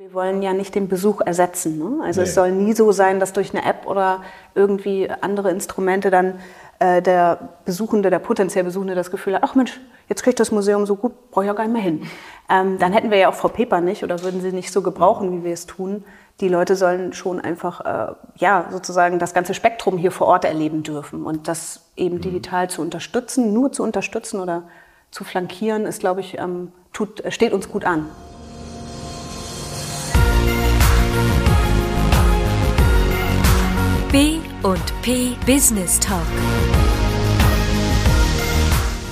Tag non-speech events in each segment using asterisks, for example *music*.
Wir wollen ja nicht den Besuch ersetzen. Ne? Also nee. es soll nie so sein, dass durch eine App oder irgendwie andere Instrumente dann äh, der Besuchende, der potenziell Besuchende das Gefühl hat, ach Mensch, jetzt kriegt das Museum so gut, brauche ich ja gar nicht mehr hin. Ähm, dann hätten wir ja auch Frau Peper nicht oder würden sie nicht so gebrauchen, wie wir es tun. Die Leute sollen schon einfach, äh, ja, sozusagen das ganze Spektrum hier vor Ort erleben dürfen. Und das eben mhm. digital zu unterstützen, nur zu unterstützen oder zu flankieren, ist, glaube ich, ähm, tut, steht uns gut an. B und P Business Talk.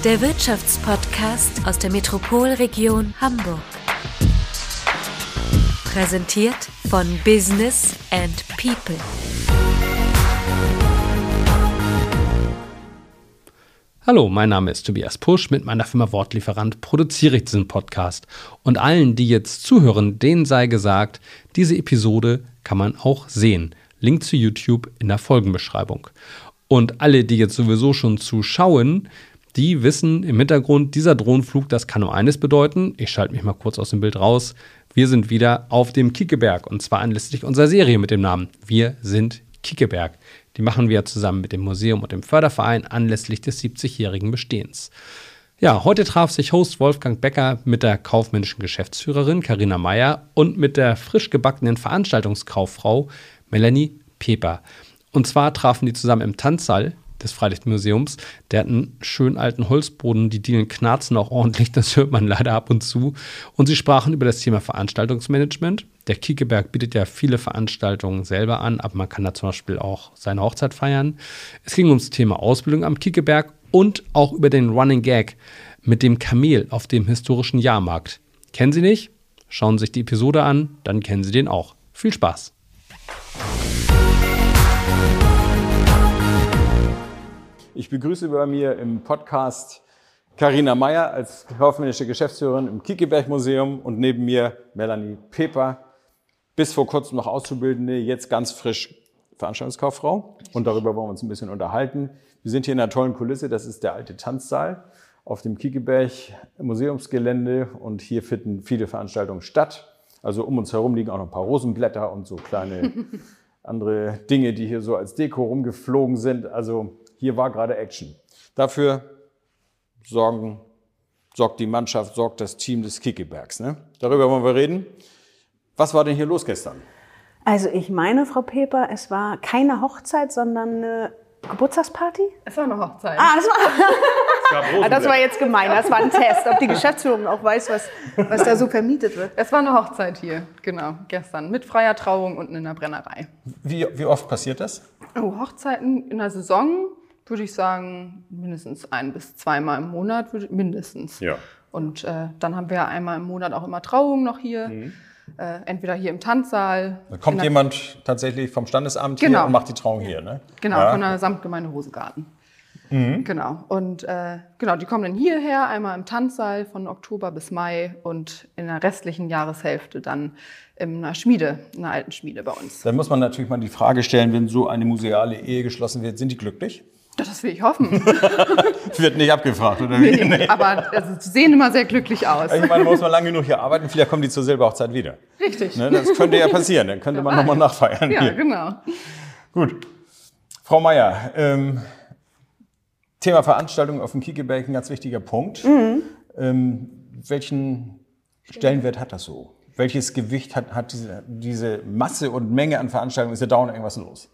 Der Wirtschaftspodcast aus der Metropolregion Hamburg. Präsentiert von Business and People. Hallo, mein Name ist Tobias Pusch. Mit meiner Firma Wortlieferant produziere ich diesen Podcast. Und allen, die jetzt zuhören, denen sei gesagt, diese Episode kann man auch sehen. Link zu YouTube in der Folgenbeschreibung. Und alle, die jetzt sowieso schon zuschauen, die wissen im Hintergrund, dieser Drohnenflug, das kann nur eines bedeuten. Ich schalte mich mal kurz aus dem Bild raus. Wir sind wieder auf dem Kickeberg und zwar anlässlich unserer Serie mit dem Namen Wir sind Kickeberg. Die machen wir zusammen mit dem Museum und dem Förderverein anlässlich des 70-jährigen Bestehens. Ja, heute traf sich Host Wolfgang Becker mit der kaufmännischen Geschäftsführerin Karina Meyer und mit der frisch gebackenen Veranstaltungskauffrau Melanie Peper. Und zwar trafen die zusammen im Tanzsaal des Freilichtmuseums. Der hat einen schönen alten Holzboden, die Dielen knarzen auch ordentlich, das hört man leider ab und zu. Und sie sprachen über das Thema Veranstaltungsmanagement. Der Kiekeberg bietet ja viele Veranstaltungen selber an, aber man kann da zum Beispiel auch seine Hochzeit feiern. Es ging ums Thema Ausbildung am Kiekeberg und auch über den Running Gag mit dem Kamel auf dem historischen Jahrmarkt. Kennen Sie nicht? Schauen Sie sich die Episode an, dann kennen Sie den auch. Viel Spaß! Ich begrüße bei mir im Podcast Karina Meyer als kaufmännische Geschäftsführerin im Kiekeberg Museum und neben mir Melanie Peper, bis vor kurzem noch Auszubildende, jetzt ganz frisch Veranstaltungskauffrau. Und darüber wollen wir uns ein bisschen unterhalten. Wir sind hier in einer tollen Kulisse, das ist der alte Tanzsaal auf dem Kiekeberg Museumsgelände und hier finden viele Veranstaltungen statt. Also um uns herum liegen auch noch ein paar Rosenblätter und so kleine *laughs* andere Dinge, die hier so als Deko rumgeflogen sind. Also hier war gerade Action. Dafür sorgen, sorgt die Mannschaft, sorgt das Team des Kickebergs. Ne? Darüber wollen wir reden. Was war denn hier los gestern? Also ich meine, Frau Peper, es war keine Hochzeit, sondern eine Geburtstagsparty? Es war eine Hochzeit. Ah, es war, *laughs* ah, das war jetzt gemein. Das war ein Test, ob die Geschäftsführung auch weiß, was, was da so vermietet wird. Es war eine Hochzeit hier, genau, gestern. Mit freier Trauung und in der Brennerei. Wie, wie oft passiert das? Oh, Hochzeiten in der Saison würde ich sagen, mindestens ein bis zweimal im Monat, mindestens. Ja. Und äh, dann haben wir einmal im Monat auch immer Trauungen noch hier. Mhm. Äh, entweder hier im Tanzsaal. Da kommt jemand tatsächlich vom Standesamt genau. hier und macht die Trauung hier, ne? Genau, ja. von der Samtgemeinde Hosegarten. Mhm. Genau. Und äh, genau, die kommen dann hierher, einmal im Tanzsaal von Oktober bis Mai und in der restlichen Jahreshälfte dann in einer Schmiede, in einer alten Schmiede bei uns. Dann muss man natürlich mal die Frage stellen, wenn so eine museale Ehe geschlossen wird, sind die glücklich? Das will ich hoffen. *laughs* Wird nicht abgefragt, oder wie? Nee, nee. aber also, sie sehen immer sehr glücklich aus. Ich meine, man muss man lange genug hier arbeiten, vielleicht kommen die zur Silberhochzeit wieder. Richtig. Ne, das könnte ja passieren, dann könnte ja, man nochmal nachfeiern. Ja, hier. genau. Gut. Frau Meier, ähm, Thema Veranstaltung auf dem Kiekeberg, ein ganz wichtiger Punkt. Mhm. Ähm, welchen Stellenwert hat das so? Welches Gewicht hat, hat diese, diese Masse und Menge an Veranstaltungen? Ist ja dauernd irgendwas los?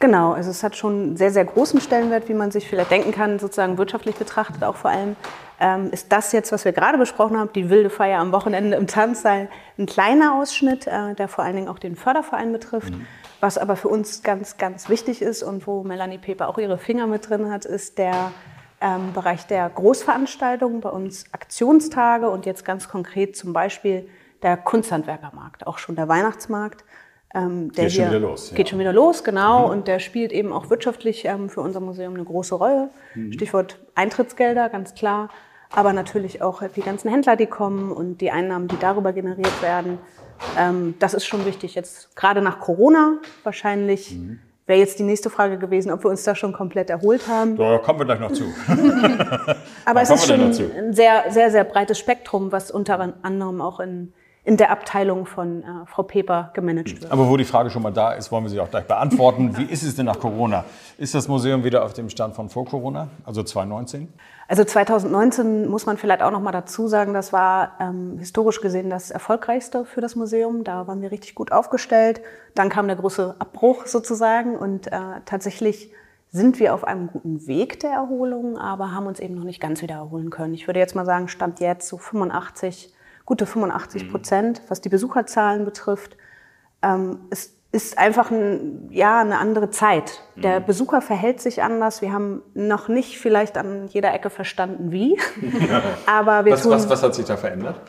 Genau, also es hat schon einen sehr, sehr großen Stellenwert, wie man sich vielleicht denken kann, sozusagen wirtschaftlich betrachtet auch vor allem. Ähm, ist das jetzt, was wir gerade besprochen haben, die wilde Feier am Wochenende im Tanzsaal, ein kleiner Ausschnitt, äh, der vor allen Dingen auch den Förderverein betrifft. Mhm. Was aber für uns ganz, ganz wichtig ist und wo Melanie Peper auch ihre Finger mit drin hat, ist der ähm, Bereich der Großveranstaltungen, bei uns Aktionstage und jetzt ganz konkret zum Beispiel der Kunsthandwerkermarkt, auch schon der Weihnachtsmarkt. Ähm, der geht schon wieder los. Geht schon wieder los, genau. Mhm. Und der spielt eben auch wirtschaftlich ähm, für unser Museum eine große Rolle. Mhm. Stichwort Eintrittsgelder, ganz klar. Aber natürlich auch die ganzen Händler, die kommen und die Einnahmen, die darüber generiert werden. Ähm, das ist schon wichtig. Jetzt gerade nach Corona wahrscheinlich. Mhm. Wäre jetzt die nächste Frage gewesen, ob wir uns da schon komplett erholt haben. Da kommen wir gleich noch zu. *laughs* Aber es ist schon ein sehr, sehr, sehr breites Spektrum, was unter anderem auch in in der Abteilung von äh, Frau Peper gemanagt wird. Aber wo die Frage schon mal da ist, wollen wir sie auch gleich beantworten. *laughs* Wie ist es denn nach Corona? Ist das Museum wieder auf dem Stand von vor Corona, also 2019? Also 2019 muss man vielleicht auch noch mal dazu sagen, das war ähm, historisch gesehen das erfolgreichste für das Museum. Da waren wir richtig gut aufgestellt. Dann kam der große Abbruch sozusagen und äh, tatsächlich sind wir auf einem guten Weg der Erholung, aber haben uns eben noch nicht ganz wieder erholen können. Ich würde jetzt mal sagen, Stand jetzt so 85 gute 85 Prozent, was die Besucherzahlen betrifft. Ähm, es ist einfach ein, ja, eine andere Zeit. Der mhm. Besucher verhält sich anders. Wir haben noch nicht vielleicht an jeder Ecke verstanden, wie. *laughs* *laughs* Aber wir was, tun, was, was hat sich da verändert?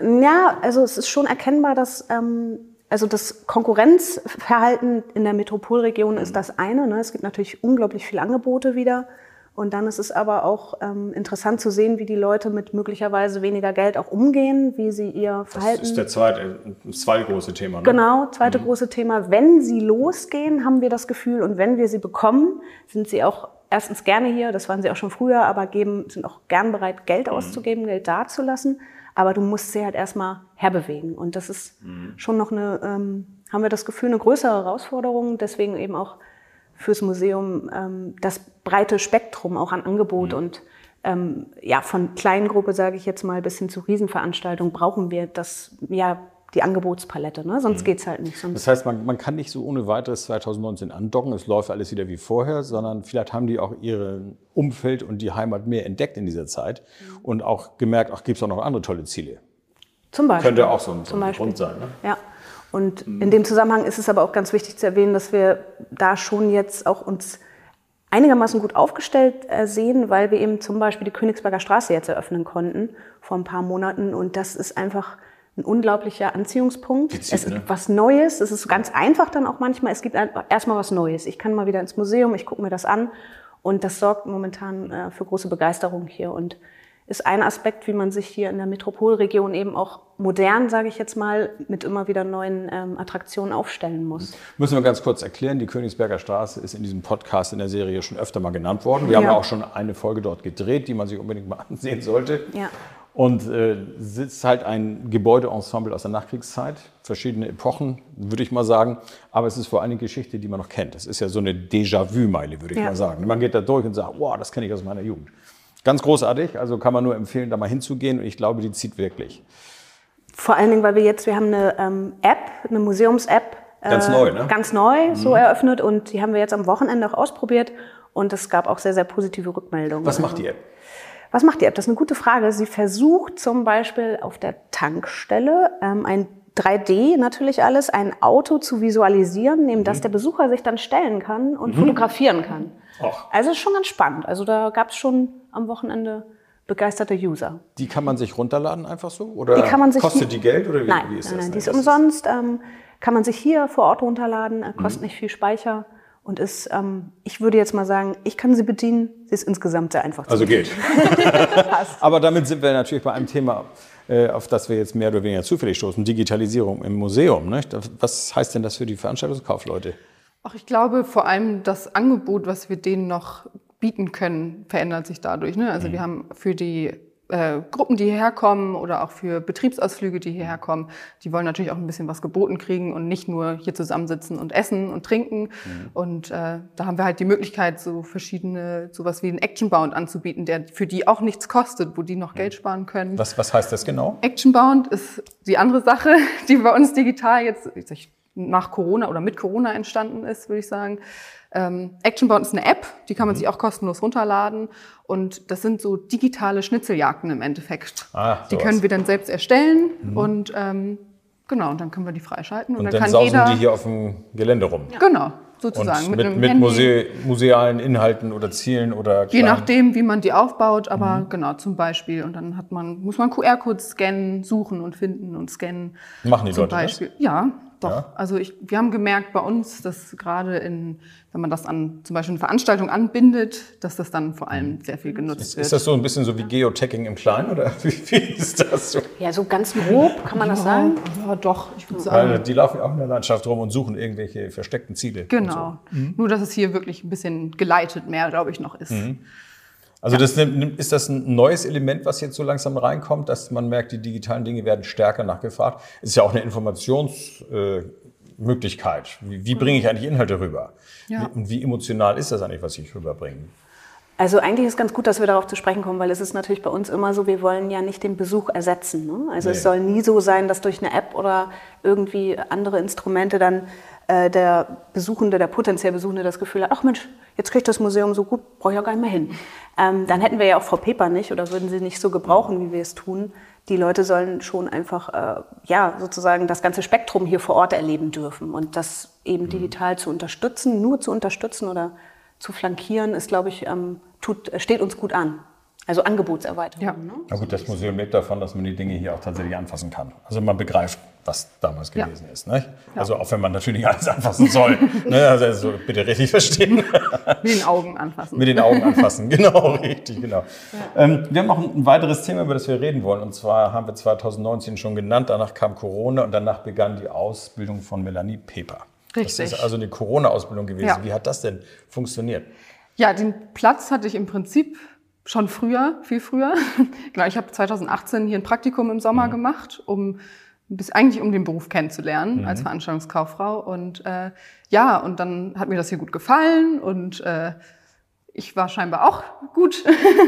Ja, also es ist schon erkennbar, dass ähm, also das Konkurrenzverhalten in der Metropolregion ist mhm. das eine. Ne? Es gibt natürlich unglaublich viele Angebote wieder. Und dann ist es aber auch ähm, interessant zu sehen, wie die Leute mit möglicherweise weniger Geld auch umgehen, wie sie ihr Verhalten. Das ist der zweite, das zweite große Thema. Ne? Genau, zweite mhm. große Thema. Wenn sie losgehen, haben wir das Gefühl, und wenn wir sie bekommen, sind sie auch erstens gerne hier, das waren sie auch schon früher, aber geben, sind auch gern bereit, Geld mhm. auszugeben, Geld dazulassen. Aber du musst sie halt erstmal herbewegen. Und das ist mhm. schon noch eine, ähm, haben wir das Gefühl, eine größere Herausforderung. Deswegen eben auch fürs Museum ähm, das breite Spektrum auch an Angebot mhm. und ähm, ja, von Kleingruppe, sage ich jetzt mal, bis hin zu Riesenveranstaltungen brauchen wir das, ja, die Angebotspalette, ne? sonst mhm. geht's halt nicht. Das heißt, man, man kann nicht so ohne weiteres 2019 andocken, es läuft alles wieder wie vorher, sondern vielleicht haben die auch ihr Umfeld und die Heimat mehr entdeckt in dieser Zeit mhm. und auch gemerkt, ach, gibt's auch noch andere tolle Ziele. Zum Beispiel. Könnte auch so ein, so ein Grund sein. Ne? Ja. Und in dem Zusammenhang ist es aber auch ganz wichtig zu erwähnen, dass wir da schon jetzt auch uns einigermaßen gut aufgestellt äh, sehen, weil wir eben zum Beispiel die Königsberger Straße jetzt eröffnen konnten vor ein paar Monaten. Und das ist einfach ein unglaublicher Anziehungspunkt. Witzig, es ist ne? was Neues. Es ist ganz einfach dann auch manchmal. Es gibt erstmal was Neues. Ich kann mal wieder ins Museum, ich gucke mir das an. Und das sorgt momentan äh, für große Begeisterung hier. Und ist ein Aspekt, wie man sich hier in der Metropolregion eben auch modern, sage ich jetzt mal, mit immer wieder neuen ähm, Attraktionen aufstellen muss. Müssen wir ganz kurz erklären, die Königsberger Straße ist in diesem Podcast in der Serie schon öfter mal genannt worden. Wir ja. haben ja auch schon eine Folge dort gedreht, die man sich unbedingt mal *laughs* ansehen sollte. Ja. Und äh, sitzt halt ein Gebäudeensemble aus der Nachkriegszeit, verschiedene Epochen, würde ich mal sagen. Aber es ist vor allem eine Geschichte, die man noch kennt. Es ist ja so eine Déjà-vu-Meile, würde ich ja. mal sagen. Man geht da durch und sagt, wow, das kenne ich aus meiner Jugend. Ganz großartig, also kann man nur empfehlen, da mal hinzugehen und ich glaube, die zieht wirklich. Vor allen Dingen, weil wir jetzt, wir haben eine ähm, App, eine Museums-App. Ganz äh, neu, ne? Ganz neu, mhm. so eröffnet und die haben wir jetzt am Wochenende auch ausprobiert und es gab auch sehr, sehr positive Rückmeldungen. Was macht die App? Was macht die App? Das ist eine gute Frage. Sie versucht zum Beispiel auf der Tankstelle ähm, ein 3D natürlich alles, ein Auto zu visualisieren, neben mhm. das der Besucher sich dann stellen kann und mhm. fotografieren kann. Och. Also ist schon ganz spannend. Also da gab es schon am Wochenende begeisterte User. Die kann man sich runterladen einfach so? Oder die kann man sich kostet die Geld? Oder wie, nein, wie ist nein, das? Nein, die ist umsonst. Ähm, kann man sich hier vor Ort runterladen, äh, kostet mhm. nicht viel Speicher und ist, ähm, ich würde jetzt mal sagen, ich kann sie bedienen. Sie ist insgesamt sehr einfach zu Also geht. *laughs* *laughs* Aber damit sind wir natürlich bei einem Thema, äh, auf das wir jetzt mehr oder weniger zufällig stoßen, Digitalisierung im Museum. Nicht? Was heißt denn das für die Veranstaltungskaufleute? Ach, ich glaube vor allem das Angebot, was wir denen noch bieten können, verändert sich dadurch. Ne? Also mhm. wir haben für die äh, Gruppen, die hierher kommen oder auch für Betriebsausflüge, die hierher kommen, die wollen natürlich auch ein bisschen was geboten kriegen und nicht nur hier zusammensitzen und essen und trinken. Mhm. Und äh, da haben wir halt die Möglichkeit, so verschiedene, sowas wie einen Actionbound anzubieten, der für die auch nichts kostet, wo die noch mhm. Geld sparen können. Was, was heißt das genau? Actionbound ist die andere Sache, *laughs* die bei uns digital jetzt nach Corona oder mit Corona entstanden ist, würde ich sagen. Ähm, Actionbound ist eine App, die kann man mhm. sich auch kostenlos runterladen. Und das sind so digitale Schnitzeljagden im Endeffekt. Ah, die können wir dann selbst erstellen mhm. und ähm, genau, und dann können wir die freischalten. Und, und dann, dann, kann sausen jeder, die hier auf dem Gelände rum. Ja. Genau, sozusagen. Und mit, mit, mit Muse musealen Inhalten oder Zielen oder Je nachdem, wie man die aufbaut, aber mhm. genau, zum Beispiel. Und dann hat man, muss man QR-Codes scannen, suchen und finden und scannen. Machen die Leute Beispiel. das? Ja, doch. Ja? Also ich, wir haben gemerkt bei uns, dass gerade in, wenn man das an zum Beispiel eine Veranstaltung anbindet, dass das dann vor allem mhm. sehr viel genutzt ist, wird. Ist das so ein bisschen so wie Geotagging im Kleinen oder *laughs* wie, wie ist das so? Ja, so ganz grob kann man ja, das sagen. Ja, doch, ich würde sagen. Weil die laufen auch in der Landschaft rum und suchen irgendwelche versteckten Ziele. Genau. So. Mhm. Nur, dass es hier wirklich ein bisschen geleitet mehr, glaube ich, noch ist. Mhm. Also das, nimmt- ist das ein neues Element, was jetzt so langsam reinkommt, dass man merkt, die digitalen Dinge werden stärker nachgefragt? Ist ja auch eine Informationsmöglichkeit. Äh, wie, wie bringe ich eigentlich Inhalte rüber? Ja. Wie, und wie emotional ist das eigentlich, was ich rüberbringe? Also eigentlich ist ganz gut, dass wir darauf zu sprechen kommen, weil es ist natürlich bei uns immer so, wir wollen ja nicht den Besuch ersetzen. Ne? Also Nee. es soll nie so sein, dass durch eine App oder irgendwie andere Instrumente dann äh, der Besuchende, der potenziell Besuchende das Gefühl hat, ach Mensch, jetzt kriegt das Museum so gut, brauche ich ja gar nicht mehr hin. Ähm, dann hätten wir ja auch Frau Peper nicht oder würden sie nicht so gebrauchen, wie wir es tun. Die Leute sollen schon einfach, äh, ja, sozusagen das ganze Spektrum hier vor Ort erleben dürfen. Und das eben digital zu unterstützen, nur zu unterstützen oder zu flankieren, ist, glaube ich, ähm, tut, steht uns gut an. Also Angebotserweiterung. Ja. Ne? Na gut, das Museum lebt davon, dass man die Dinge hier auch tatsächlich anfassen kann. Also man begreift, was damals Ja. gewesen ist. Nicht? Also auch wenn man natürlich nicht *laughs* alles anfassen soll. ne? also, bitte richtig verstehen. Mit den Augen anfassen. Mit den Augen anfassen, *laughs* genau, richtig, genau. Ähm, wir haben noch ein, weiteres Thema, über das wir reden wollen. Und zwar haben wir 2019 schon genannt, danach kam Corona und danach begann die Ausbildung von Melanie Peper. Das Richtig. ist also eine Corona-Ausbildung gewesen. Ja. Wie hat das denn funktioniert? Ja, den Platz hatte ich im Prinzip schon früher, viel früher. *laughs* genau, ich habe 2018 hier ein Praktikum im Sommer gemacht, um bis eigentlich um den Beruf kennenzulernen als Veranstaltungskauffrau. Und äh, ja, und dann hat mir das hier gut gefallen und äh, ich war scheinbar auch gut.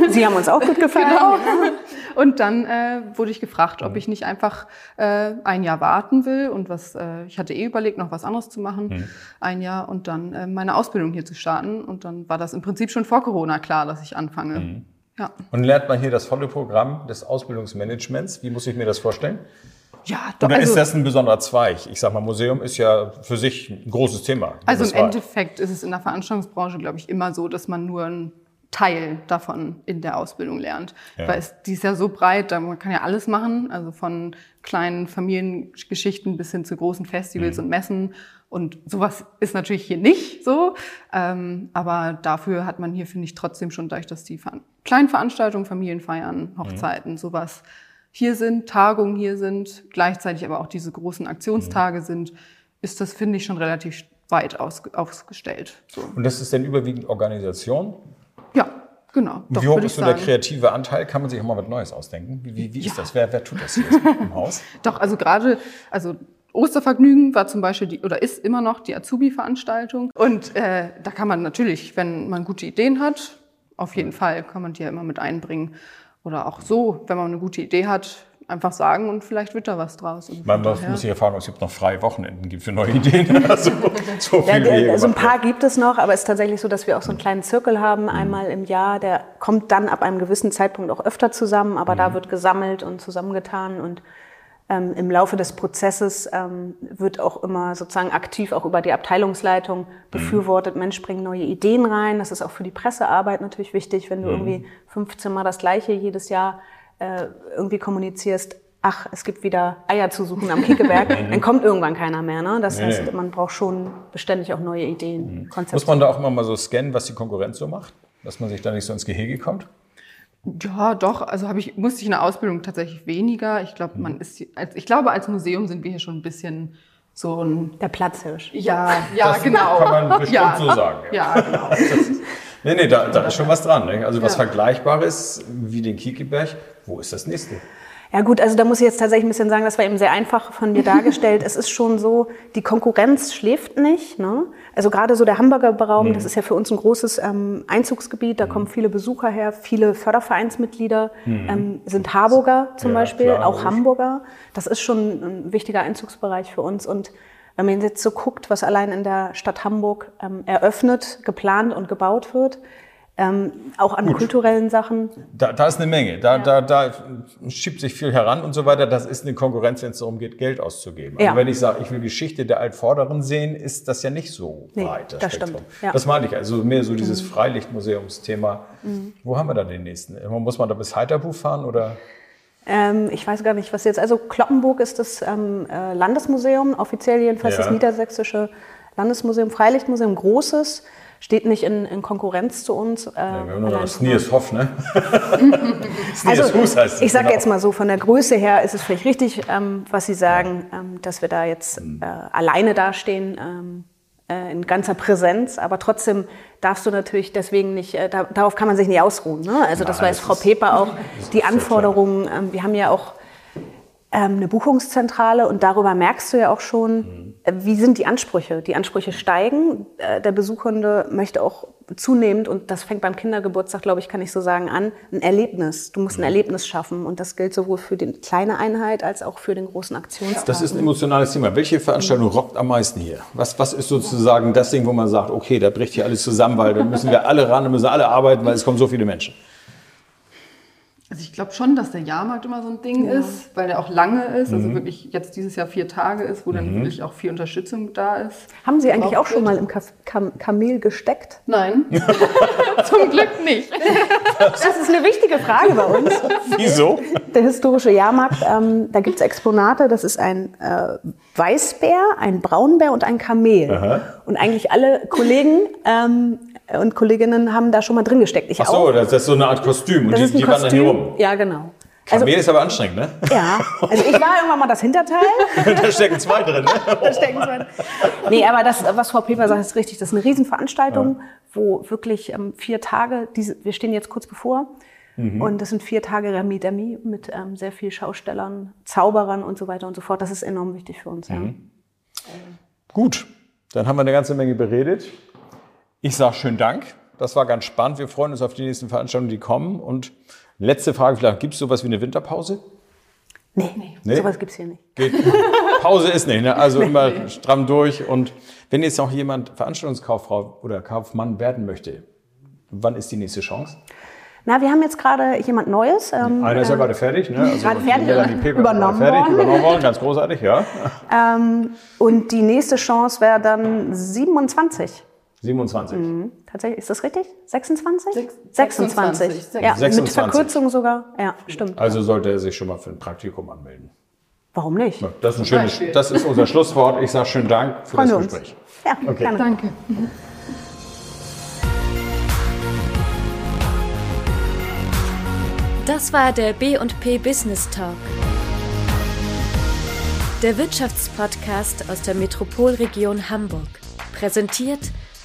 Sie haben uns auch gut *laughs* gefallen. Genau. Und dann äh, wurde ich gefragt, ob ich nicht einfach äh, ein Jahr warten will und was, äh, ich hatte eh überlegt, noch was anderes zu machen, ein Jahr und dann äh, meine Ausbildung hier zu starten. Und dann war das im Prinzip schon vor Corona klar, dass ich anfange. Ja. Und lernt man hier das volle Programm des Ausbildungsmanagements? Wie muss ich mir das vorstellen? Ja, doch, Oder also, ist das ein besonderer Zweig? Ich sag mal, Museum ist ja für sich ein großes Thema. also im. Endeffekt ist es in der Veranstaltungsbranche, glaube ich, immer so, dass man nur einen Teil davon in der Ausbildung lernt. Ja. Weil es, die ist ja so breit, da man kann ja alles machen, also von kleinen Familiengeschichten bis hin zu großen Festivals Mhm. und Messen. Und sowas ist natürlich hier nicht so. Ähm, aber dafür hat man hier, finde ich, trotzdem schon dadurch, dass die Veran kleinen Veranstaltungen, Familienfeiern, Mhm. Hochzeiten, sowas hier sind, Tagungen hier sind, gleichzeitig aber auch diese großen Aktionstage Mhm. sind, ist das, finde ich, schon relativ weit aus, aufgestellt. So. Und das ist denn überwiegend Organisation? Ja, genau. Und wie hoch ist so der kreative Anteil? Kann man sich auch mal was Neues ausdenken? Wie, wie, wie ist Ja. das? Wer, wer tut das hier *laughs* im Haus? Doch, also gerade, also Ostervergnügen war zum Beispiel die, oder ist immer noch die Azubi-Veranstaltung. Und äh, da kann man natürlich, wenn man gute Ideen hat, auf jeden Fall kann man die ja immer mit einbringen. Oder auch so, wenn man eine gute Idee hat, einfach sagen und vielleicht wird da was draus. Und Man daher- muss sich ja fragen, ob es überhaupt noch freie Wochenenden gibt für neue Ideen. *laughs* Also, so Ja, viel wie hier also ein paar gibt es noch, aber es ist tatsächlich so, dass wir auch so einen kleinen Zirkel haben, einmal im Jahr. Der kommt dann ab einem gewissen Zeitpunkt auch öfter zusammen, aber da wird gesammelt und zusammengetan und ähm, im Laufe des Prozesses ähm, wird auch immer sozusagen aktiv auch über die Abteilungsleitung befürwortet, Mensch, bring neue Ideen rein. Das ist auch für die Pressearbeit natürlich wichtig, wenn du irgendwie 15 Mal das Gleiche jedes Jahr äh, irgendwie kommunizierst. Ach, es gibt wieder Eier zu suchen am Kiekeberg, *laughs* dann kommt irgendwann keiner mehr. Ne? Das Nee, heißt, man braucht schon beständig auch neue Ideen, Konzepte. Muss man da auch immer mal so scannen, was die Konkurrenz so macht? Dass man sich da nicht so ins Gehege kommt? Ja, doch. Also habe ich musste ich in der Ausbildung tatsächlich weniger. Ich glaube, man ist, als, ich glaube, als Museum sind wir hier schon ein bisschen so ein Der Platzhirsch. ja, ja, Das genau. kann man bestimmt ja, so sagen, ja. Ja, genau. Nee, nee, da, da ist schon was dran. Ne? Also was Ja. Vergleichbares wie den Kiekeberg. Wo ist das nächste? Ja gut, also da muss ich jetzt tatsächlich ein bisschen sagen, das war eben sehr einfach von mir dargestellt. es ist schon so, die Konkurrenz schläft nicht. Ne? Also gerade so der Hamburger Raum, das ist ja für uns ein großes ähm, Einzugsgebiet, da kommen viele Besucher her, viele Fördervereinsmitglieder ähm, sind Harburger zum Ja, Beispiel, klar, auch. Hamburger. Das ist schon ein wichtiger Einzugsbereich für uns. Und wenn man jetzt so guckt, was allein in der Stadt Hamburg ähm, eröffnet, geplant und gebaut wird, ähm, auch an kulturellen Sachen, Da, da ist eine Menge. Da, da, da schiebt sich viel heran und so weiter. Das ist eine Konkurrenz, wenn es darum geht, Geld auszugeben. Ja. Also wenn ich sage, ich will Geschichte der Altvorderen sehen, ist das ja nicht so Nee, breit. das Spektrum. stimmt, ja. Mhm. Das meine ich. Also mehr so dieses Freilichtmuseumsthema. Wo haben wir da den nächsten? Muss man da bis Heiterbuch fahren oder? Ähm, ich weiß gar nicht, was jetzt. Also Kloppenburg ist das ähm, äh, Landesmuseum, offiziell jedenfalls Ja. das Niedersächsische Landesmuseum, Freilichtmuseum, großes, steht nicht in, in Konkurrenz zu uns. Äh, Ja, wir haben nur noch von- Sniershof, ne? *laughs* *laughs* also, Sniersfuß heißt es. ich sage genau. jetzt mal so, von der Größe her ist es vielleicht richtig, ähm, was Sie sagen, ähm, dass wir da jetzt Mhm. äh, alleine dastehen. Ähm, äh, in ganzer Präsenz, aber trotzdem darfst du natürlich deswegen nicht, äh, da, darauf kann man sich nicht ausruhen. Ne? Also das Nein, weiß das Frau Peper auch, die Anforderungen, ähm, wir haben ja auch ähm, eine Buchungszentrale und darüber merkst du ja auch schon, äh, wie sind die Ansprüche. Die Ansprüche steigen, äh, der Besuchende möchte auch zunehmend, und das fängt beim Kindergeburtstag, glaube ich, kann ich so sagen, an, ein Erlebnis. Du musst ein Erlebnis schaffen und das gilt sowohl für die kleine Einheit als auch für den großen Aktionstag. Das ist ein emotionales Thema. Welche Veranstaltung rockt am meisten hier? Was, was ist sozusagen das Ding, wo man sagt, okay, da bricht hier alles zusammen, weil da müssen wir alle ran, da müssen alle arbeiten, weil es kommen so viele Menschen. Also ich glaube schon, dass der Jahrmarkt immer so ein Ding ist, weil der auch lange ist, also wirklich jetzt dieses Jahr vier Tage ist, wo dann wirklich auch viel Unterstützung da ist. Haben Sie eigentlich auch schon mal im Kam Kamel gesteckt? Nein, *laughs* zum Glück nicht. Das ist eine wichtige Frage bei uns. *laughs* Wieso? Der historische Jahrmarkt, ähm, da gibt es Exponate, das ist ein äh, Weißbär, ein Braunbär und ein Kamel. Und eigentlich alle Kollegen ähm, und Kolleginnen haben da schon mal drin gesteckt. Ich Ach so, auch. das ist so eine Art Kostüm und Das die, die wandern hier Kostüm. rum. Ja, genau. Also, Kamel ist aber anstrengend, ne? ja, also ich war irgendwann mal das Hinterteil. *laughs* da stecken zwei drin, ne? *laughs* Da stecken zwei. Nee, aber das, was Frau Peper sagt, ist richtig. Das ist eine Riesenveranstaltung, wo wirklich ähm, vier Tage, diese, wir stehen jetzt kurz bevor, und das sind vier Tage Remi Demi mit ähm, sehr viel Schaustellern, Zauberern und so weiter und so fort. Das ist enorm wichtig für uns. Ja. Gut, dann haben wir eine ganze Menge beredet. Ich sage schönen Dank. Das war ganz spannend. Wir freuen uns auf die nächsten Veranstaltungen, die kommen. Und letzte Frage vielleicht, gibt es sowas wie eine Winterpause? Nee, Nee? sowas gibt's hier nicht. Geht. *laughs* Pause ist nicht, ne? also immer stramm durch. Und wenn jetzt noch jemand Veranstaltungskauffrau oder Kaufmann werden möchte, wann ist die nächste Chance? Na, wir haben jetzt gerade jemand Neues. Ähm, Einer ist ja gerade fertig, ne? Also gerade fertig, übernommen fertig, worden. übernommen worden, ganz großartig, ja. *laughs* ähm, und die nächste Chance wäre dann 27. 27. Tatsächlich, ist das richtig? 26? Sechs- 26. 26. Ja, 26. mit Verkürzung sogar. Ja, stimmt. Also sollte er sich schon mal für ein Praktikum anmelden. Warum nicht? Ja, Das ist, ein schönes, das ist unser Schlusswort. Ich sage schönen Dank für Freuen das uns. Gespräch. Ja, Okay. gerne. Danke. Das war der B&P Business Talk. Der Wirtschaftspodcast aus der Metropolregion Hamburg. Präsentiert